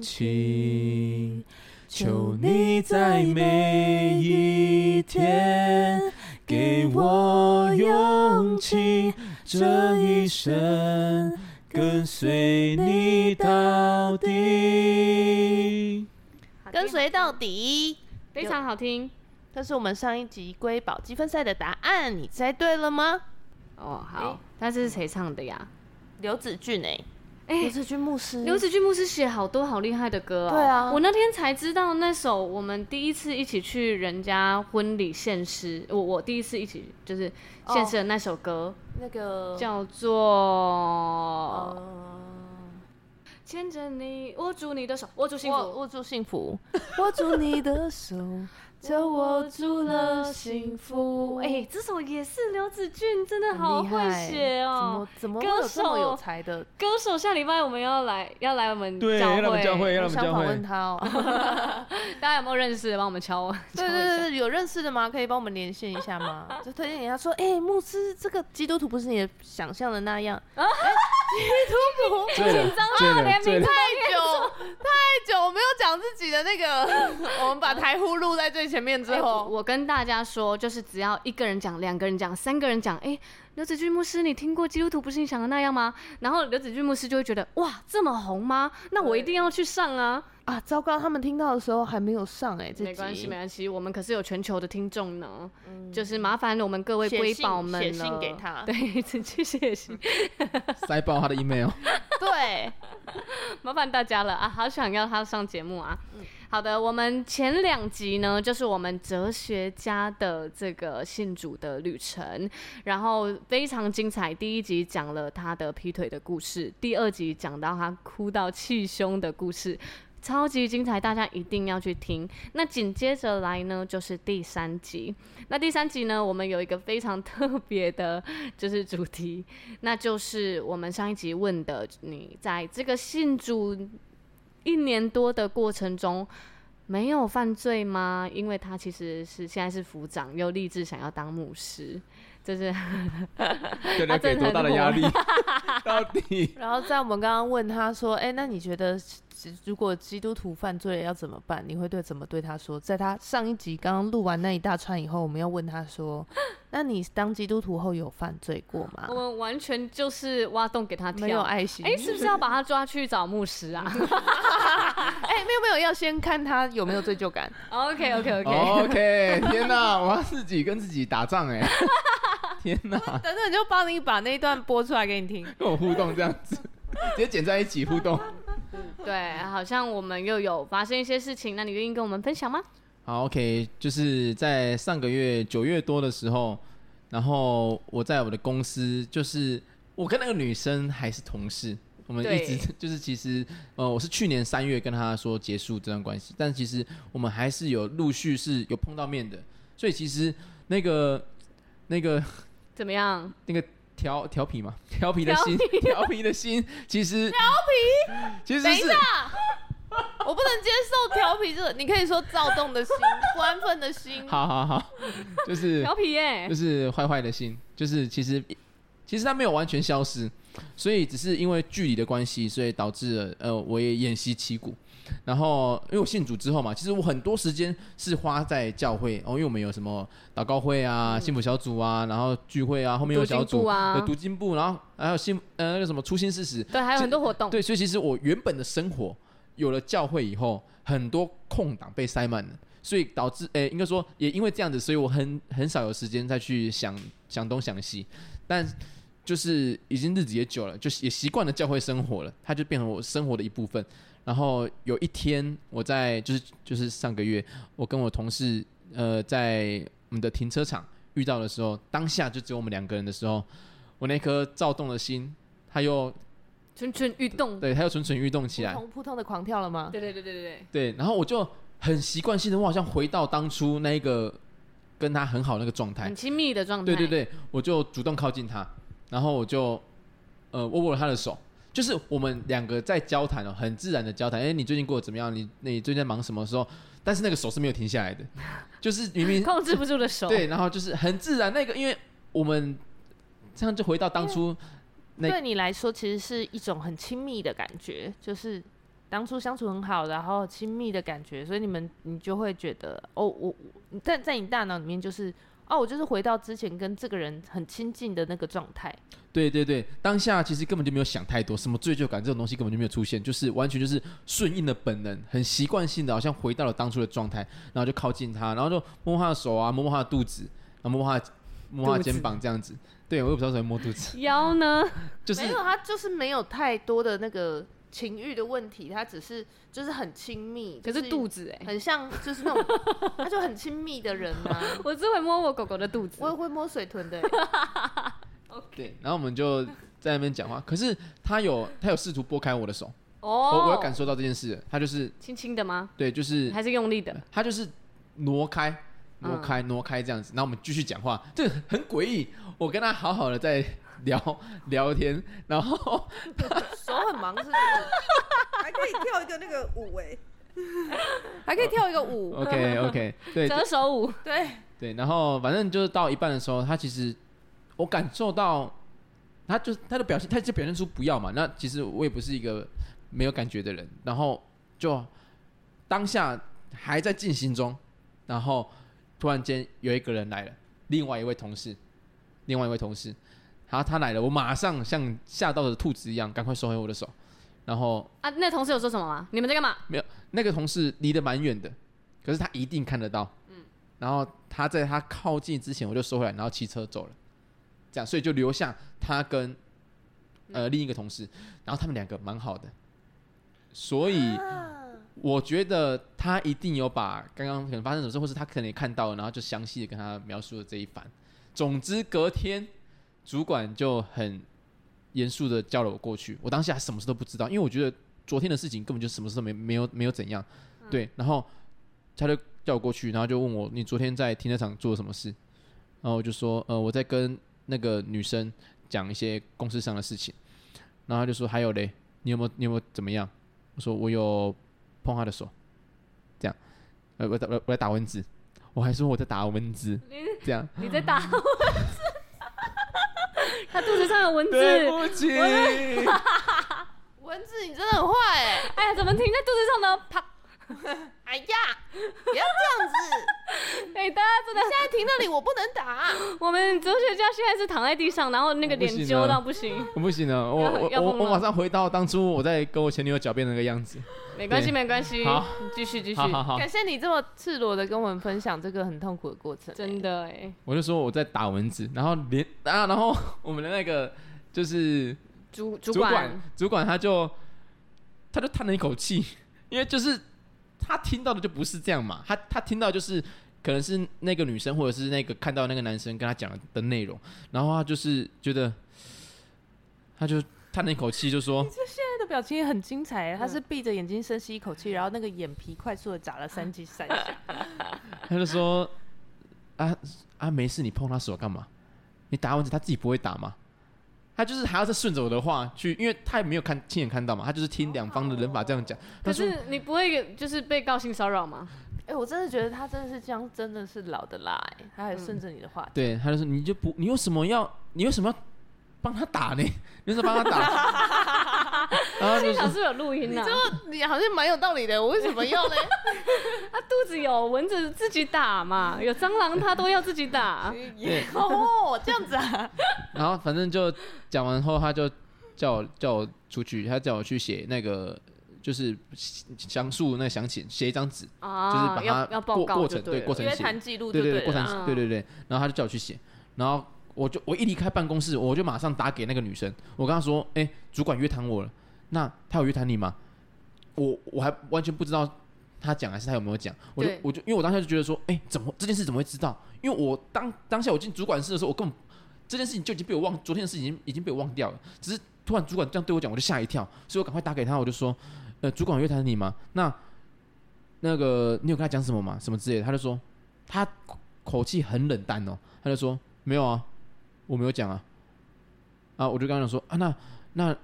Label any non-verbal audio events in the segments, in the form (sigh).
放弃。求你在每一天给我勇气，这一生跟随你到底。跟随到底，非常好听。这是我们上一集瑰宝积分赛的答案，你猜对了吗？哦，好，那这是谁唱的呀？刘子俊哎，哎，刘子君牧师，刘子君牧师写好多好厉害的歌啊！对啊，我那天才知道那首我们第一次一起去人家婚礼献诗，我我第一次一起就是献诗的那首歌，那个。叫做牵着你，握住你的手，握住幸福，握住幸福，握住你的手。就握住了幸福。哎、欸，这首也是刘子俊，真的好会写哦！怎么怎么有这么有才的歌手？下礼拜我们要来，要来我们教会，对，要来我们教会，要来我们教会。访问他哦。(laughs) 大家有没有认识的？帮我们敲。(laughs) 对对对，有认识的吗？可以帮我们连线一下吗？就推荐给他说，哎、欸，牧师，这个基督徒不是你想象的那样。啊 (laughs) 基督徒紧张啊，连名太久太久，我没有讲自己的那个，我们把台呼录在最前面之后，欸、我跟大家说，就是只要一个人讲，两个人讲，三个人讲，哎、欸，刘子俊牧师，你听过基督徒不是你想的那样吗？然后刘子俊牧师就会觉得，哇，这么红吗？那我一定要去上啊。啊，糟糕！他们听到的时候还没有上哎、欸，没关系，没关系，我们可是有全球的听众呢。嗯，就是麻烦我们各位瑰宝们写信，信给他，(laughs) 对，直接写信，(laughs) 塞爆他的 email。(laughs) 对，麻烦大家了啊！好想要他上节目啊。嗯，好的，我们前两集呢，就是我们哲学家的这个信主的旅程，然后非常精彩。第一集讲了他的劈腿的故事，第二集讲到他哭到气胸的故事。超级精彩，大家一定要去听。那紧接着来呢，就是第三集。那第三集呢，我们有一个非常特别的，就是主题，那就是我们上一集问的：你在这个信主一年多的过程中，没有犯罪吗？因为他其实是现在是副长，又立志想要当牧师，就是 (laughs) 对他给多大的压力？(laughs) 到底？然后在我们刚刚问他说：“哎、欸，那你觉得？”如果基督徒犯罪了要怎么办？你会对怎么对他说？在他上一集刚刚录完那一大串以后，我们要问他说：“那你当基督徒后有犯罪过吗？”我们完全就是挖洞给他跳，没有爱心。哎、欸，是不是要把他抓去找牧师啊？哎、欸，没有没有，要先看他有没有罪疚感。OK OK OK OK，天哪，我要自己跟自己打仗哎！天哪，等等就帮你把那一段播出来给你听，跟我互动这样子，直接剪在一起互动。对，好像我们又有发生一些事情，那你愿意跟我们分享吗？好，OK，就是在上个月九月多的时候，然后我在我的公司，就是我跟那个女生还是同事，我们一直 (laughs) 就是其实呃，我是去年三月跟她说结束这段关系，但其实我们还是有陆续是有碰到面的，所以其实那个那个怎么样？那个。调调皮嘛，调皮的心，调皮。(laughs) 的心，其实调皮，其实是等一下，我不能接受调皮这个，你可以说躁动的心，不安分的心，好好好，就是调皮耶，就是坏坏的心，就是其实其实他没有完全消失，所以只是因为距离的关系，所以导致了呃，我也偃旗息鼓。然后，因为我信主之后嘛，其实我很多时间是花在教会哦，因为我们有什么祷告会啊、幸福小组啊，然后聚会啊，后面有小组啊，有读经部，然后还有信呃那个什么初心事实，对，还有很多活动。对，所以其实我原本的生活有了教会以后，很多空档被塞满了，所以导致诶，应该说也因为这样子，所以我很很少有时间再去想想东想西，但就是已经日子也久了，就也习惯了教会生活了，它就变成我生活的一部分。然后有一天，我在就是就是上个月，我跟我同事呃在我们的停车场遇到的时候，当下就只有我们两个人的时候，我那颗躁动的心，它又蠢蠢欲动，对，它又蠢蠢欲动起来，扑通扑通的狂跳了吗？对对对对对。对，对，然后我就很习惯性的，我好像回到当初那个跟他很好那个状态，很亲密的状态，对对对，我就主动靠近他，然后我就呃握握了他的手。就是我们两个在交谈哦，很自然的交谈。哎、欸，你最近过得怎么样？你你最近在忙什么时候？但是那个手是没有停下来的，(laughs) 就是明明控制不住的手。对，然后就是很自然。那个，因为我们这样就回到当初。对你来说，其实是一种很亲密的感觉，就是当初相处很好，然后亲密的感觉，所以你们你就会觉得，哦，我在在你大脑里面就是。哦，我就是回到之前跟这个人很亲近的那个状态。对对对，当下其实根本就没有想太多，什么罪疚感这种东西根本就没有出现，就是完全就是顺应的本能，很习惯性的，好像回到了当初的状态，然后就靠近他，然后就摸摸他的手啊，摸摸他的肚子，然后摸摸他摸摸他的肩膀这样子。对，我也不知道怎么摸肚子。腰呢？就是没有，他就是没有太多的那个。情欲的问题，他只是就是很亲密，可是肚子哎、欸，很像就是那种，他就很亲密的人啊。(laughs) 我只会摸我狗狗的肚子，我也会摸水豚的、欸。(laughs) 对，然后我们就在那边讲话，可是他有他有试图拨开我的手，哦、oh，我我有感受到这件事，他就是轻轻的吗？对，就是还是用力的，他就是挪开挪开挪开这样子，然后我们继续讲话，这很诡异。我跟他好好的在。聊 (laughs) 聊天，然后 (laughs) 手很忙是不是？(laughs) 还可以跳一个那个舞哎，还可以跳一个舞。OK OK，对，折手舞，对对。然后反正就是到一半的时候，他其实我感受到，他就他的表现，他就表现出不要嘛。那其实我也不是一个没有感觉的人。然后就当下还在进行中，然后突然间有一个人来了，另外一位同事，另外一位同事。然后他来了，我马上像吓到的兔子一样，赶快收回我的手。然后啊，那同事有说什么吗？你们在干嘛？没有，那个同事离得蛮远的，可是他一定看得到。嗯。然后他在他靠近之前，我就收回来，然后骑车走了。这样，所以就留下他跟呃另一个同事，然后他们两个蛮好的。所以我觉得他一定有把刚刚可能发生什么事，或是他可能也看到了，然后就详细的跟他描述了这一番。总之，隔天。主管就很严肃的叫了我过去，我当下还什么事都不知道，因为我觉得昨天的事情根本就什么事都没没有没有怎样，对，然后他就叫我过去，然后就问我，你昨天在停车场做了什么事？然后我就说呃我在跟那个女生讲一些公司上的事情，然后他就说还有嘞，你有没有你有没有怎么样？我说我有碰他的手，这样，呃我我我在打蚊子，我还说我在打蚊子，这样，你在打蚊子。他肚子上有蚊子，对不起，(laughs) 蚊子你真的很坏哎！哎呀，怎么停在肚子上呢？啪！(laughs) 哎呀，不要这样子！(laughs) 哎，大家真的现在停那里，我不能打。(laughs) 我们哲学家现在是躺在地上，然后那个脸揪到不行。我不行了，我我我我马上回到当初我在跟我前女友狡辩那个样子。没关系，没关系。好，继续继续。好好好。感谢你这么赤裸的跟我们分享这个很痛苦的过程。真的哎。我就说我在打蚊子，然后连啊，然后我们的那个就是主主管主管他就他就叹了一口气，因为就是。他听到的就不是这样嘛，他他听到就是可能是那个女生或者是那个看到那个男生跟他讲的内容，然后他就是觉得，他就叹了一口气就说：“你这现在的表情也很精彩。”他是闭着眼睛深吸一口气，然后那个眼皮快速的眨了三几三下，(laughs) 他就说：“啊啊，没事，你碰他手干嘛？你打蚊子他自己不会打吗？”他就是还要再顺着我的话去，因为他也没有看亲眼看到嘛，他就是听两方的人法这样讲。可是你不会就是被告性骚扰吗？哎、欸，我真的觉得他真的是这样，真的是老的辣哎，他还顺着你的话、嗯。对，他就说你就不，你为什么要，你为什么要帮他打呢？(laughs) 你为什么帮他打？然 (laughs) 后就是，是有录音啊，就你好像蛮有道理的，我为什么要呢？他 (laughs) 肚子有蚊子自己打嘛，有蟑螂他都要自己打。对哦，这样子啊。(laughs) 然后反正就讲完后，他就叫我叫我出去，他叫我去写那个，就是详述那详情，写一张纸，啊，就是把它要报告过程对过程写，记录对对对过程对对对，然后他就叫我去写，然后我就我一离开办公室，我就马上打给那个女生，我跟她说，哎，主管约谈我了。那他有约谈你吗？我我还完全不知道他讲还是他有没有讲，我就我就因为我当下就觉得说，哎、欸，怎么这件事怎么会知道？因为我当当下我进主管室的时候，我根本这件事情就已经被我忘，昨天的事情已经已经被我忘掉了。只是突然主管这样对我讲，我就吓一跳，所以我赶快打给他，我就说，呃，主管约谈你吗？那那个你有跟他讲什么吗？什么之类的？他就说他口气很冷淡哦，他就说没有啊，我没有讲啊。啊，我就刚刚讲说啊，那那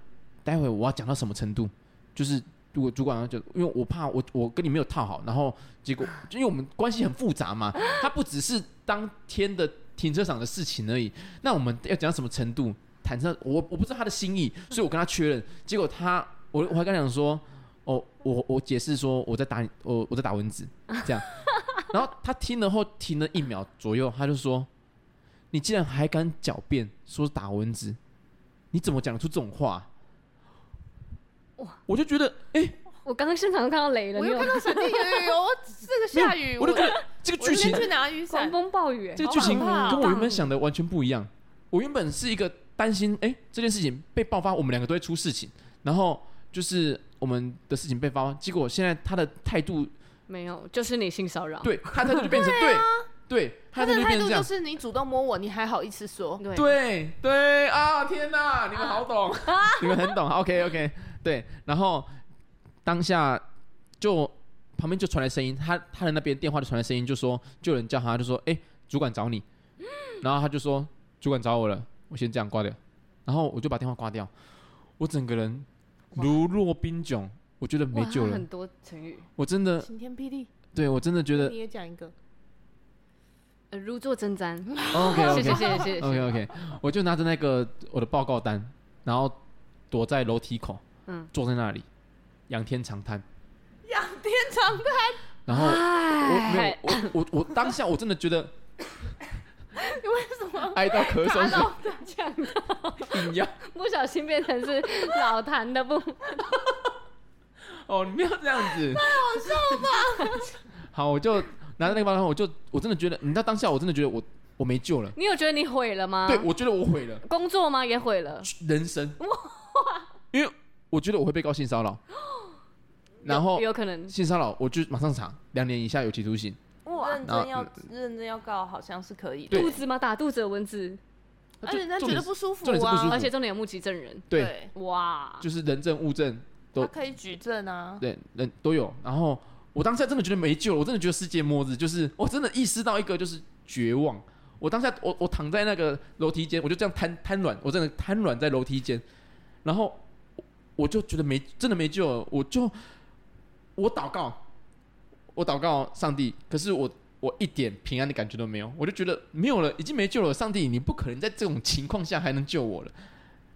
待会我要讲到什么程度？就是。如果主管就因为我怕我我跟你没有套好，然后结果就因为我们关系很复杂嘛，他不只是当天的停车场的事情而已。那我们要讲到什么程度？坦诚，我我不知道他的心意，所以我跟他确认。结果他我我还跟他讲说，哦，我我解释说我在打你，我我在打蚊子这样。然后他听了后停了一秒左右，他就说：“你竟然还敢狡辩说打蚊子，你怎么讲得出这种话？”哇！我就觉得，哎、欸，我刚刚现场都看到雷了，我又看到闪电，有有有，(laughs) 这个下雨，我就觉得这个剧情去拿雨伞，狂风暴雨，这个剧情跟我原本想的完全不一样。我原本是一个担心，哎、欸，这件事情被爆发，我们两个都会出事情，然后就是我们的事情被爆发，结果现在他的态度没有，就是你性骚扰，对，他态度就变成对。对，他的态度就是你主动摸我，你还好意思说？对对对啊！天哪，你们好懂，(laughs) 啊、你们很懂。OK OK，对。然后当下就旁边就传来声音，他他的那边电话就传来声音，就说就有人叫他，就说：“哎，主管找你。”然后他就说：“主管找我了，我先这样挂掉。”然后我就把电话挂掉，我整个人如若冰窘，我觉得没救了。很多成语，我真的晴天霹雳。对，我真的觉得你也讲一个。呃，如坐针毡。OK OK，(laughs) 谢谢谢谢 OK OK，我就拿着那个我的报告单，然后躲在楼梯口，嗯，坐在那里，仰天长叹。仰天长叹。然后我没有，我我我当下我真的觉得，你为什么 (laughs) 哀到咳嗽？老的讲到，不小心变成是老谭的不？(laughs) 哦，你不要这样子，太好笑吧？好，我就。拿着那个包装，我就我真的觉得，你知道当下我真的觉得我我没救了。你有觉得你毁了吗？对，我觉得我毁了。工作吗？也毁了。人生。哇！因为我觉得我会被告性骚扰。然后有可能性骚扰，我就马上查，两年以下有期徒刑。哇！认真要认真要告，好像是可以。肚子吗？打肚子的蚊子，而且人家觉得不舒服啊，而且重点有目击证人。对。哇！就是人证物证都可以举证啊。对，人都有，然后。我当下真的觉得没救了，我真的觉得世界末日，就是我真的意识到一个就是绝望。我当下我我躺在那个楼梯间，我就这样瘫瘫软，我真的瘫软在楼梯间，然后我就觉得没真的没救了，我就我祷告，我祷告上帝，可是我我一点平安的感觉都没有，我就觉得没有了，已经没救了，上帝你不可能在这种情况下还能救我了。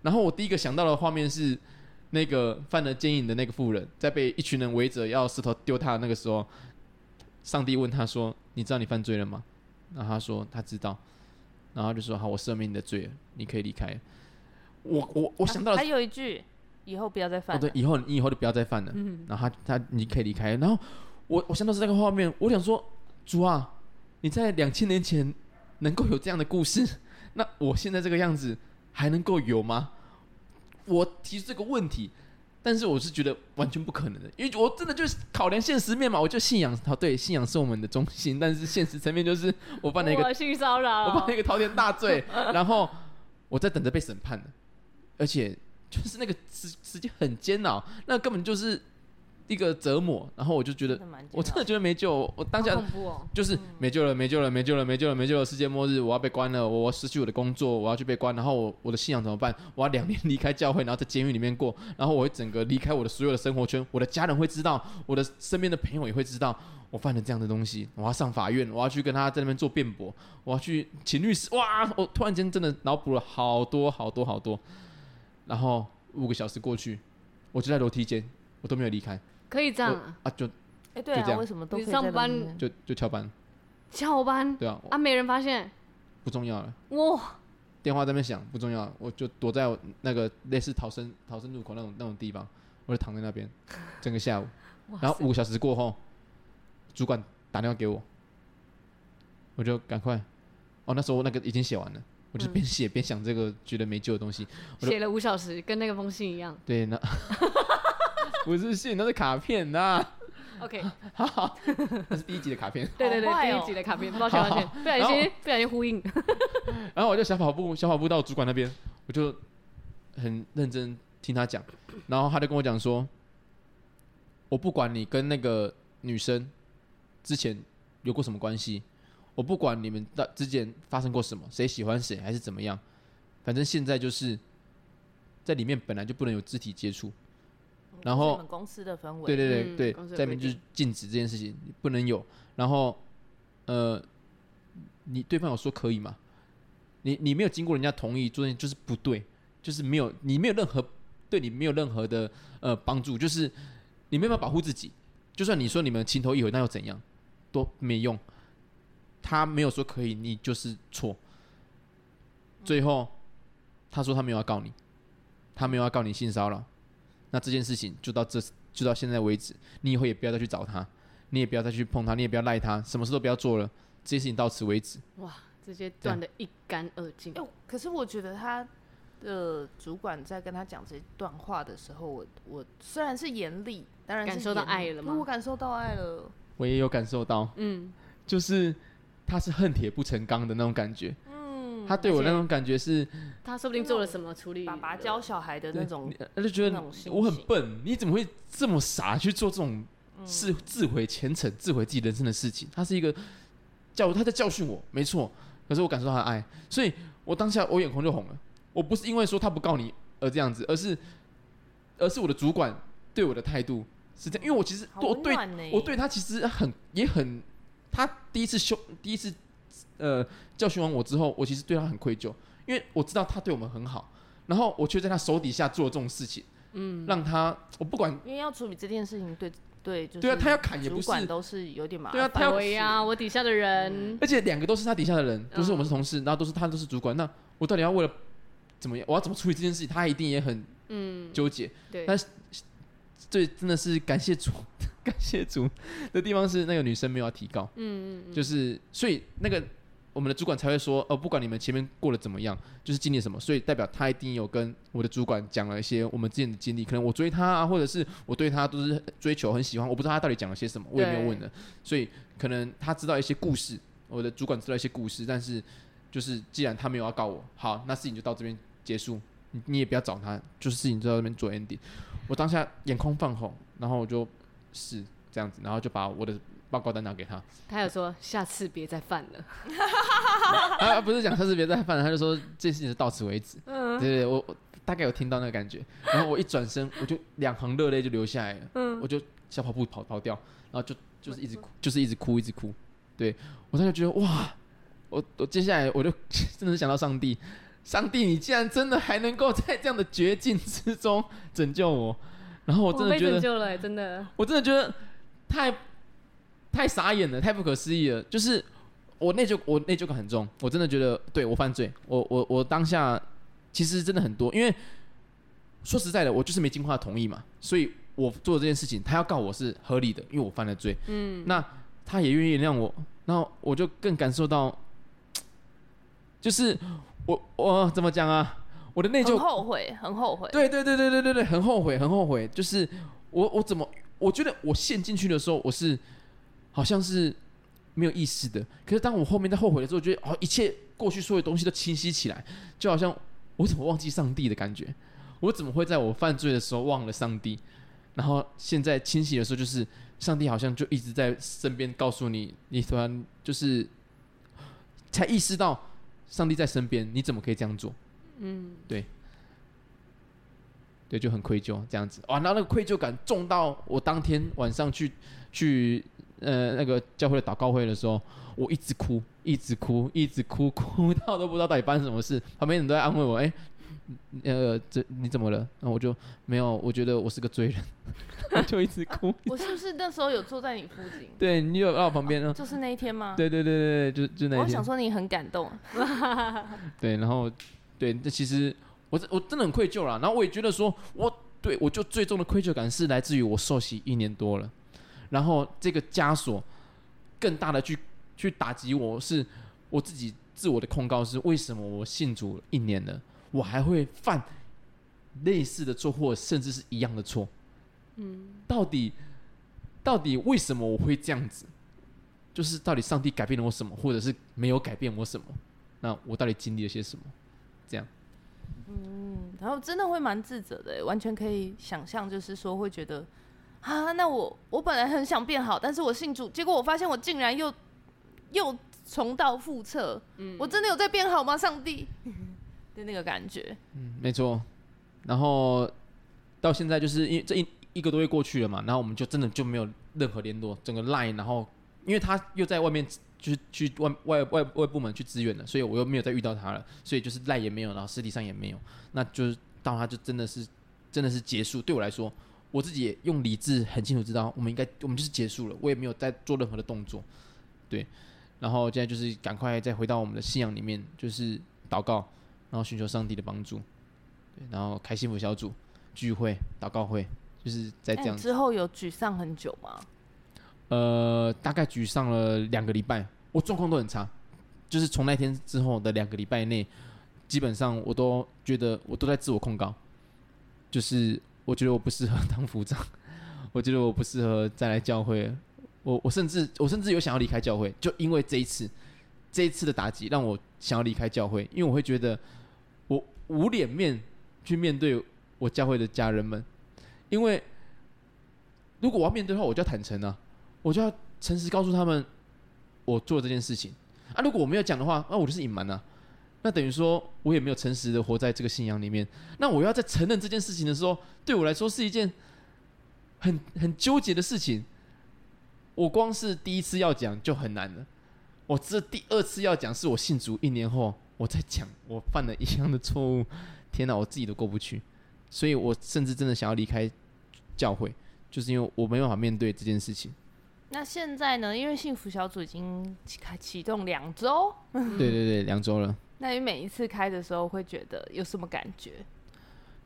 然后我第一个想到的画面是。那个犯了奸淫的那个妇人，在被一群人围着要石头丢他的那个时候，上帝问他说：“你知道你犯罪了吗？”然后他说：“他知道。”然后就说：“好，我赦免你的罪了，你可以离开。”我我我想到了、啊、还有一句：“以后不要再犯。哦”对，以后你以后就不要再犯了。嗯、然后他他你可以离开。然后我我想到是那个画面，我想说：“主啊，你在两千年前能够有这样的故事，那我现在这个样子还能够有吗？”我提出这个问题，但是我是觉得完全不可能的，因为我真的就是考量现实面嘛，我就信仰，好，对，信仰是我们的中心，但是现实层面就是我犯了一个性骚扰，我犯了一个滔天大罪，(laughs) 然后我在等着被审判，而且就是那个时时间很煎熬，那根本就是。一个折磨，然后我就觉得，我真的觉得没救。我当下就是没救了，没救了，没救了，没救了，没救了，世界末日，我要被关了，我失去我的工作，我要去被关，然后我我的信仰怎么办？我要两年离开教会，然后在监狱里面过，然后我会整个离开我的所有的生活圈，我的家人会知道，我的身边的朋友也会知道我犯了这样的东西。我要上法院，我要去跟他在那边做辩驳，我要去请律师。哇！我突然间真的脑补了好多好多好多，然后五个小时过去，我就在楼梯间，我都没有离开。可以这样啊？啊就，哎对啊，为什么都可以上班就就翘班？翘班？对啊，啊没人发现？不重要了。哇！电话在那边响，不重要，我就躲在那个类似逃生逃生入口那种那种地方，我就躺在那边，整个下午。然后五个小时过后，主管打电话给我，我就赶快。哦，那时候那个已经写完了，我就边写边想这个觉得没救的东西。写了五小时，跟那个封信一样。对，那。(laughs) 不是信，那是卡片呐。OK，好好，那是第一集的卡片。对对对，哦第一集的卡片，抱歉抱歉，不小心不小心呼应。(laughs) 然后我就小跑步，小跑步到主管那边，我就很认真听他讲，然后他就跟我讲说，我不管你跟那个女生之前有过什么关系，我不管你们的之间发生过什么，谁喜欢谁还是怎么样，反正现在就是在里面本来就不能有肢体接触。然后公司的氛围，对对对嗯对，在里面就是定禁止这件事情不能有。然后，呃，你对方有说可以吗？你你没有经过人家同意做，就是不对，就是没有你没有任何对你没有任何的呃帮助，就是你没有办法保护自己。就算你说你们情投意合，那又怎样？都没用。他没有说可以，你就是错。最后，他说他没有要告你，他没有要告你性骚扰。那这件事情就到这，就到现在为止。你以后也不要再去找他，你也不要再去碰他，你也不要赖他，什么事都不要做了。这些事情到此为止。哇，直接断得一干二净。哎、可是我觉得他的主管在跟他讲这段话的时候，我我虽然是严厉，当然是感受到爱了吗我感受到爱了。我也有感受到，嗯，就是他是恨铁不成钢的那种感觉。嗯，他对我那种感觉是，他说不定做了什么处理。爸爸教小孩的那种，他就觉得我很笨，你怎么会这么傻去做这种嗯自自毁前程、自毁自己人生的事情？他是一个教，他在教训我，没错。可是我感受到他的爱，所以我当下我眼眶就红了。我不是因为说他不告你而这样子，而是而是我的主管对我的态度是这样，因为我其实我对我对他其实很也很，他第一次凶第一次呃教训完我之后，我其实对他很愧疚，因为我知道他对我们很好，然后我却在他手底下做了这种事情，嗯，让他我不管因为要处理这件事情，对对，就是对啊他要砍也不是主管都是有点麻烦。对啊他要对呀，我底下的人，而且两个都是他底下的人，都是我们嗯是同事，然后都是他都是主管，那我到底要为了怎么样，我要怎么处理这件事情，他一定也很嗯，纠结。对，但是这真的是感谢主，(laughs) 感谢主的地方是那个女生没有要提高，嗯嗯，就是所以那个我们的主管才会说，哦，不管你们前面过得怎么样，就是经历什么，所以代表他一定有跟我的主管讲了一些我们之间的经历，可能我追他啊，或者是我对他都是追求很喜欢，我不知道他到底讲了些什么，我也没有问的，所以可能他知道一些故事，我的主管知道一些故事，但是就是既然他没有要告我，好，那事情就到这边结束，你你也不要找他，就是事情就到这边做 ending。我当下眼眶泛红，然后我就是这样子，然后就把我的报告单拿给他。他有说下次别再犯了。(laughs) 啊，不是讲下次别再犯了，他就说这事情是到此为止。嗯对对对，我我大概有听到那个感觉，然后我一转身，我就两行热泪就流下来了，嗯我就小跑步跑跑掉，然后就就是一直哭，就是一直哭，一直哭。对我当时觉得哇，我我接下来我就 (laughs) 真的是想到上帝，上帝你竟然真的还能够在这样的绝境之中拯救我，然后我真的被觉得，拯救了，真的。我真的觉得太太傻眼了，太不可思议了，就是。我内疚，我内疚感很重。我真的觉得，对我犯罪，我我我当下其实真的很多，因为说实在的，我就是没经过他同意嘛，所以我做这件事情，他要告我是合理的，因为我犯了罪。嗯，那他也愿意原谅我，然后我就更感受到，(tsk) 就是我我怎么讲啊？我的内疚很疚，后悔，很后悔。对对对对对对对，很后悔，很后悔。就是我我怎么，我觉得我陷进去的时候，我是好像是。没有意识的，可是当我后面在后悔的时候，我觉得哦，一切过去所有东西都清晰起来，就好像我怎么忘记上帝的感觉，我怎么会在我犯罪的时候忘了上帝？然后现在清醒的时候，就是上帝好像就一直在身边告诉你，你突然就是才意识到上帝在身边，你怎么可以这样做？嗯，对，对，就很愧疚这样子哇，然后那个愧疚感重到我当天晚上去去。呃，那个教会的祷告会的时候，我一直哭，一直哭，一直哭，(laughs) 哭到都不知道到底发生什么事。旁边人都在安慰我，哎、欸，呃，这你怎么了？然后我就没有，我觉得我是个罪人，(laughs) 我就一直哭。我是不是那时候有坐在你附近？对，你有在我旁边呢？就是那一天吗？对对对对就就那一天。我想说你很感动。(laughs) 对，然后对，这其实我我真的很愧疚啦。然后我也觉得说，我对我就最终的愧疚感是来自于我受洗一年多了。然后这个枷锁更大的去去打击我，是我自己自我的控告是为什么我信主一年了，我还会犯类似的错或甚至是一样的错？嗯，到底到底为什么我会这样子？就是到底上帝改变了我什么，或者是没有改变我什么？那我到底经历了些什么？这样。嗯，然后真的会蛮自责的，完全可以想象，就是说会觉得啊，那我我本来很想变好，但是我信主，结果我发现我竟然又又重蹈覆辙。嗯，我真的有在变好吗？上帝 (laughs) 的那个感觉。嗯，没错。然后到现在就是因为这一一个多月过去了嘛，然后我们就真的就没有任何联络，整个 line，然后因为他又在外面。就是去外外外外部门去支援了，所以我又没有再遇到他了，所以就是赖也没有，然后实体上也没有，那就是到他就真的是真的是结束。对我来说，我自己也用理智很清楚知道，我们应该我们就是结束了，我也没有再做任何的动作，对。然后现在就是赶快再回到我们的信仰里面，就是祷告，然后寻求上帝的帮助，对，然后开幸福小组聚会、祷告会，就是在这样。之后有沮丧很久吗？呃，大概沮丧了两个礼拜，我状况都很差，就是从那天之后的两个礼拜内，基本上我都觉得我都在自我控告，就是我觉得我不适合当副长，(laughs) 我觉得我不适合再来教会，我我甚至我甚至有想要离开教会，就因为这一次这一次的打击让我想要离开教会，因为我会觉得我无脸面去面对我教会的家人们，因为如果我要面对的话，我就要坦诚啊。我就要诚实告诉他们，我做这件事情啊。如果我没有讲的话，那我就是隐瞒了。那等于说我也没有诚实的活在这个信仰里面。那我要在承认这件事情的时候，对我来说是一件很很纠结的事情。我光是第一次要讲就很难了，我这第二次要讲，是我信主一年后我在讲，我犯了一样的错误。天哪，我自己都过不去，所以我甚至真的想要离开教会，就是因为我没办法面对这件事情。那现在呢？因为幸福小组已经开启动两周，对对对，两周了。那你每一次开的时候会觉得有什么感觉？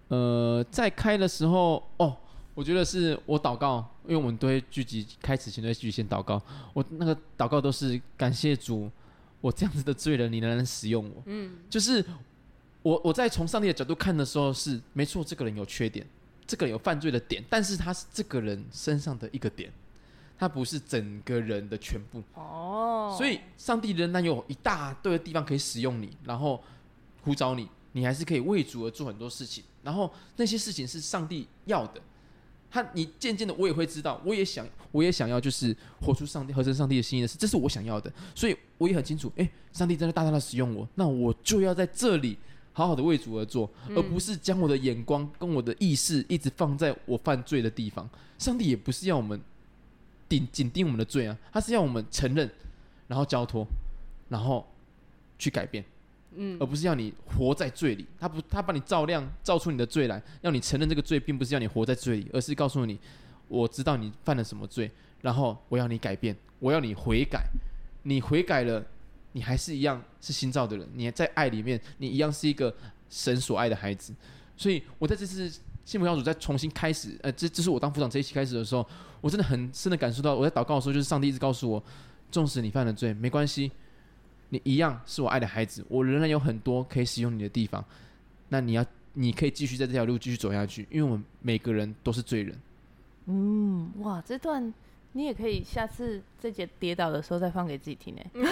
呃，在开的时候，哦，我觉得是我祷告，因为我们都会聚集，开始前都会聚集先祷告。我那个祷告都是感谢主，我这样子的罪人，你仍然使用我。嗯，就是我我在从上帝的角度看的时候是没错，这个人有缺点，这个人有犯罪的点，但是他是这个人身上的一个点。他不是整个人的全部哦，所以上帝仍然有一大堆的地方可以使用你，然后呼召你，你还是可以为主而做很多事情。然后那些事情是上帝要的，他你渐渐的我也会知道，我也想，我也想要，就是活出上帝合成上帝的心意的事，这是我想要的。所以我也很清楚，诶，上帝真的大大的使用我，那我就要在这里好好的为主而做，而不是将我的眼光跟我的意识一直放在我犯罪的地方。上帝也不是要我们。紧紧盯我们的罪啊，他是要我们承认，然后交托，然后去改变，嗯，而不是要你活在罪里。他不，他把你照亮，照出你的罪来，要你承认这个罪，并不是要你活在罪里，而是告诉你，我知道你犯了什么罪，然后我要你改变，我要你悔改。你悔改了，你还是一样是新造的人，你在爱里面，你一样是一个神所爱的孩子。所以我在这次。幸福小组再重新开始，呃，这这是我当副长这一期开始的时候，我真的很深的感受到，我在祷告的时候，就是上帝一直告诉我，纵使你犯了罪，没关系，你一样是我爱的孩子，我仍然有很多可以使用你的地方。那你要，你可以继续在这条路继续走下去，因为我们每个人都是罪人。嗯，哇，这段你也可以下次这节跌倒的时候再放给自己听呢。(laughs)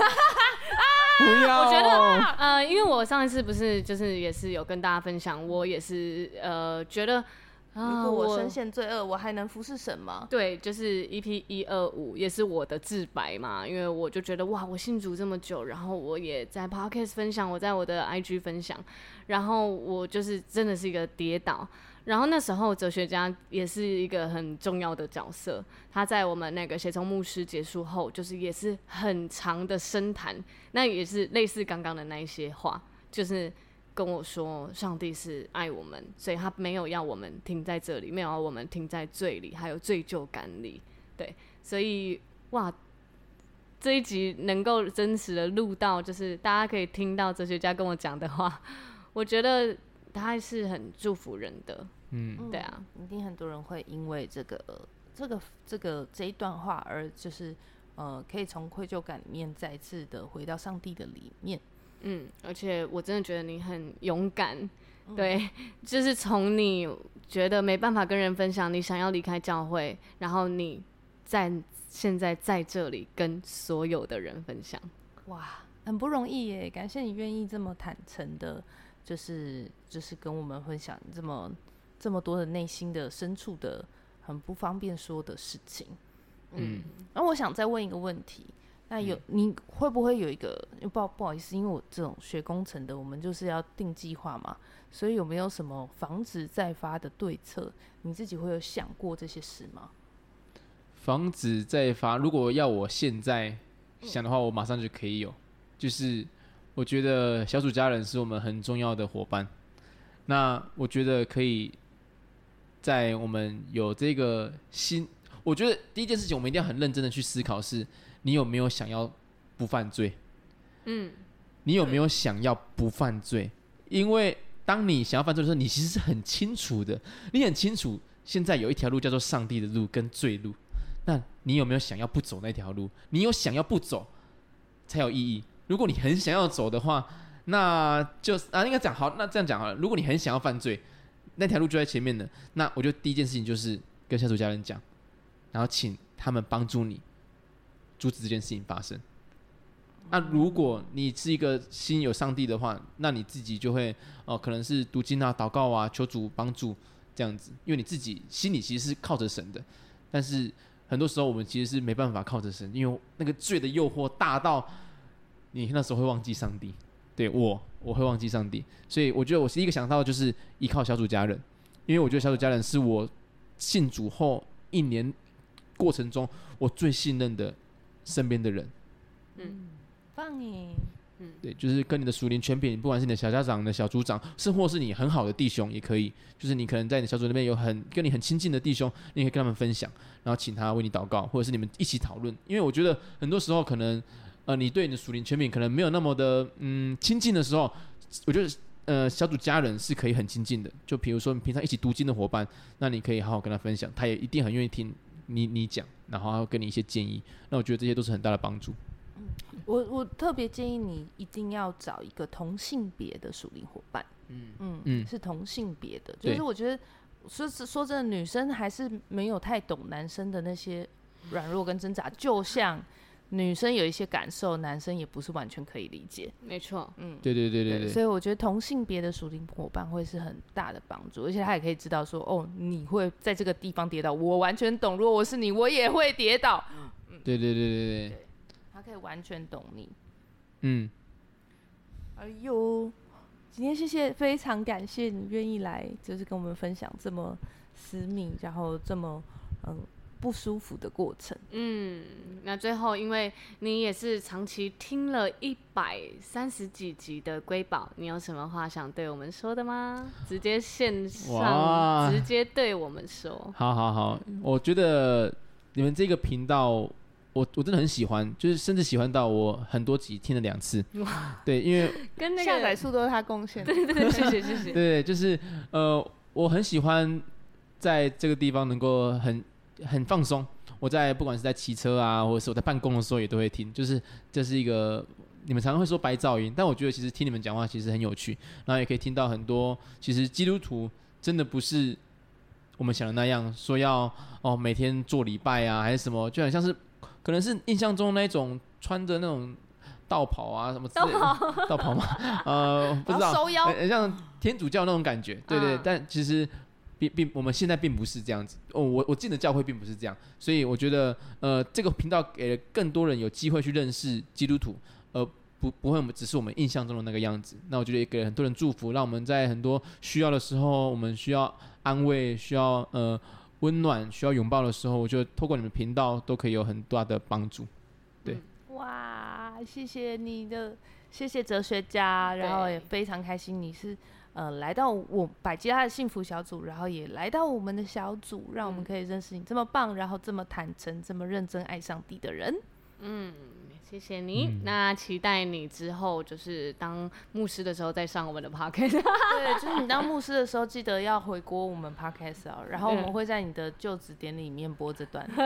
不要，我觉得呃，因为我上一次不是就是也是有跟大家分享，我也是呃觉得，如果我深陷罪恶，我，我还能服侍神吗？对，就是 EP 一二五也是我的自白嘛，因为我就觉得哇，我信主这么久，然后我也在 Podcast 分享，我在我的 IG 分享，然后我就是真的是一个跌倒。然后那时候哲学家也是一个很重要的角色，他在我们那个协从牧师结束后，就是也是很长的深谈，那也是类似刚刚的那一些话，就是跟我说上帝是爱我们，所以他没有要我们停在这里，没有要我们停在罪里，还有罪疚感里，对，所以哇，这一集能够真实的录到，就是大家可以听到哲学家跟我讲的话，我觉得。他还是很祝福人的，嗯，对啊，一定很多人会因为这个、这个、这个这一段话而就是呃，可以从愧疚感里面再次的回到上帝的里面，嗯，而且我真的觉得你很勇敢，对，就是从你觉得没办法跟人分享，你想要离开教会，然后你在现在在这里跟所有的人分享。哇，很不容易耶！感谢你愿意这么坦诚的，就是就是跟我们分享这么这么多的内心的深处的很不方便说的事情。嗯，那我想再问一个问题。那有你会不会有一个不不好意思，因为我这种学工程的，我们就是要定计划嘛，所以有没有什么防止再发的对策？你自己会有想过这些事吗？防止再发，如果要我现在想的话，我马上就可以有。就是我觉得小组家人是我们很重要的伙伴，那我觉得可以在我们有这个心，我觉得第一件事情，我们一定要很认真的去思考是。你有没有想要不犯罪？嗯，你有没有想要不犯罪？因为当你想要犯罪的时候，你其实是很清楚的，你很清楚现在有一条路叫做上帝的路跟罪路。那你有没有想要不走那条路？你有想要不走才有意义。如果你很想要走的话，那就啊，应该讲好，那这样讲好了。如果你很想要犯罪，那条路就在前面的。那我就第一件事情就是跟下属家人讲，然后请他们帮助你。阻止这件事情发生。那如果你是一个心有上帝的话，那你自己就会哦、可能是读经啊、祷告啊、求主帮助这样子。因为你自己心里其实是靠着神的，但是很多时候我们其实是没办法靠着神，因为那个罪的诱惑大到你那时候会忘记上帝。对我，我会忘记上帝，所以我觉得我第一个想到就是依靠小组家人，因为我觉得小组家人是我信主后一年过程中我最信任的。身边的人，嗯，棒耶，嗯，对，就是跟你的熟龄圈品，不管是你的小家长、你的小组长，甚或是你很好的弟兄，也可以，就是你可能在你小组那边有很跟你很亲近的弟兄，你可以跟他们分享，然后请他为你祷告，或者是你们一起讨论。因为我觉得很多时候可能，呃，你对你的属灵权柄可能没有那么的嗯亲近的时候，我觉得呃小组家人是可以很亲近的。就比如说你平常一起读经的伙伴，那你可以好好跟他分享，他也一定很愿意听。你你讲，然后要给你一些建议，那我觉得这些都是很大的帮助。嗯，我我特别建议你一定要找一个同性别的属灵伙伴。嗯嗯嗯，是同性别的，就是我觉得说说真的，女生还是没有太懂男生的那些软弱跟挣扎，就像。女生有一些感受，男生也不是完全可以理解。没错，嗯，对对对对对。所以我觉得同性别的属灵伙伴会是很大的帮助，而且他也可以知道说，哦，你会在这个地方跌倒，我完全懂。如果我是你，我也会跌倒。嗯，对对对对对。对，他可以完全懂你。嗯。哎呦，今天谢谢，非常感谢你愿意来，就是跟我们分享这么私密，然后这么嗯。不舒服的过程。嗯，那最后，因为你也是长期听了一百三十几集的瑰宝，你有什么话想对我们说的吗？直接线上，直接对我们说。好好好，我觉得你们这个频道，我我真的很喜欢，就是甚至喜欢到我很多集听了两次。哇，对，因为 (laughs) 跟那个下载数都是他贡献。对对对，谢谢谢谢。(laughs) 对，就是呃，我很喜欢在这个地方能够很。很放松，我在不管是在骑车啊，或者是我在办公的时候也都会听，就是这是一个你们常常会说白噪音，但我觉得其实听你们讲话其实很有趣，然后也可以听到很多，其实基督徒真的不是我们想的那样，说要哦每天做礼拜啊还是什么，就很像是可能是印象中那种穿着那种道袍啊什么之类的，道袍，道袍吗？呃，不知道，很像天主教那种感觉，对对，但其实。并并我们现在并不是这样子哦，我我进的教会并不是这样，所以我觉得呃这个频道给了更多人有机会去认识基督徒，而不不会我们只是我们印象中的那个样子。那我觉得也给了很多人祝福，让我们在很多需要的时候，我们需要安慰、需要呃温暖、需要拥抱的时候，我觉得透过你们频道都可以有很大的帮助。对，哇，谢谢你的，谢谢哲学家，然后也非常开心你是。呃，来到我百吉拉的幸福小组，然后也来到我们的小组，让我们可以认识你这么棒，然后这么坦诚、这么认真爱上帝的人。嗯，谢谢你。嗯、那期待你之后就是当牧师的时候再上我们的 podcast。(laughs) 对，就是你当牧师的时候，记得要回锅我们 podcast 啊，然后我们会在你的就职典礼里面播这段。(laughs)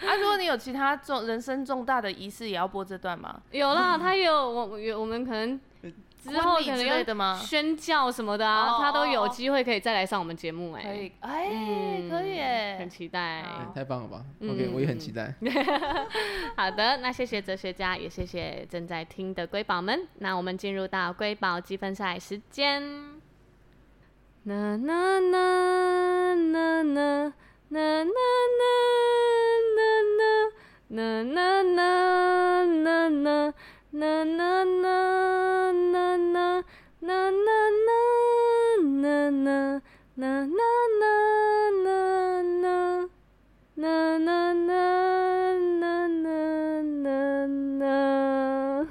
啊，如果你有其他重人生重大的仪式，也要播这段吗？有啦，他有，我有，我们可能。之后可能要宣教什么的啊，他都有机会可以再来上我们节目哎。可以，哎，可以哎，很期待。太棒了吧？OK，我也很期待。(laughs) 好的，那谢谢哲学家，也谢谢正在听的瑰宝们。那我们进入到瑰宝积分赛时间。啦啦啦啦啦啦啦啦啦啦啦啦啦。啦啦啦啦啦啦啦啦啦啦啦啦啦啦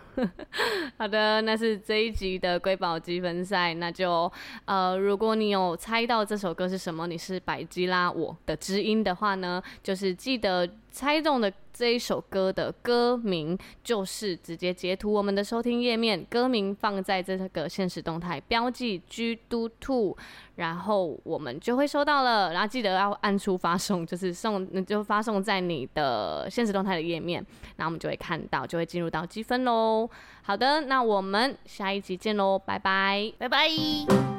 好的，那是这一集的瑰宝积分赛。那就呃，如果你有猜到这首歌是什么，你是百基拉我的知音的话呢，就是记得猜中的这一首歌的歌名，就是直接截图我们的收听页面，歌名放在这个现实动态，标记 G 嘟兔，然后我们就会收到了。然后记得要按出发送，就是送就发送在你的现实动态的页面，然后我们就会看到，就会进入到积分喽。好的，那我们下一集见喽，拜拜，拜拜。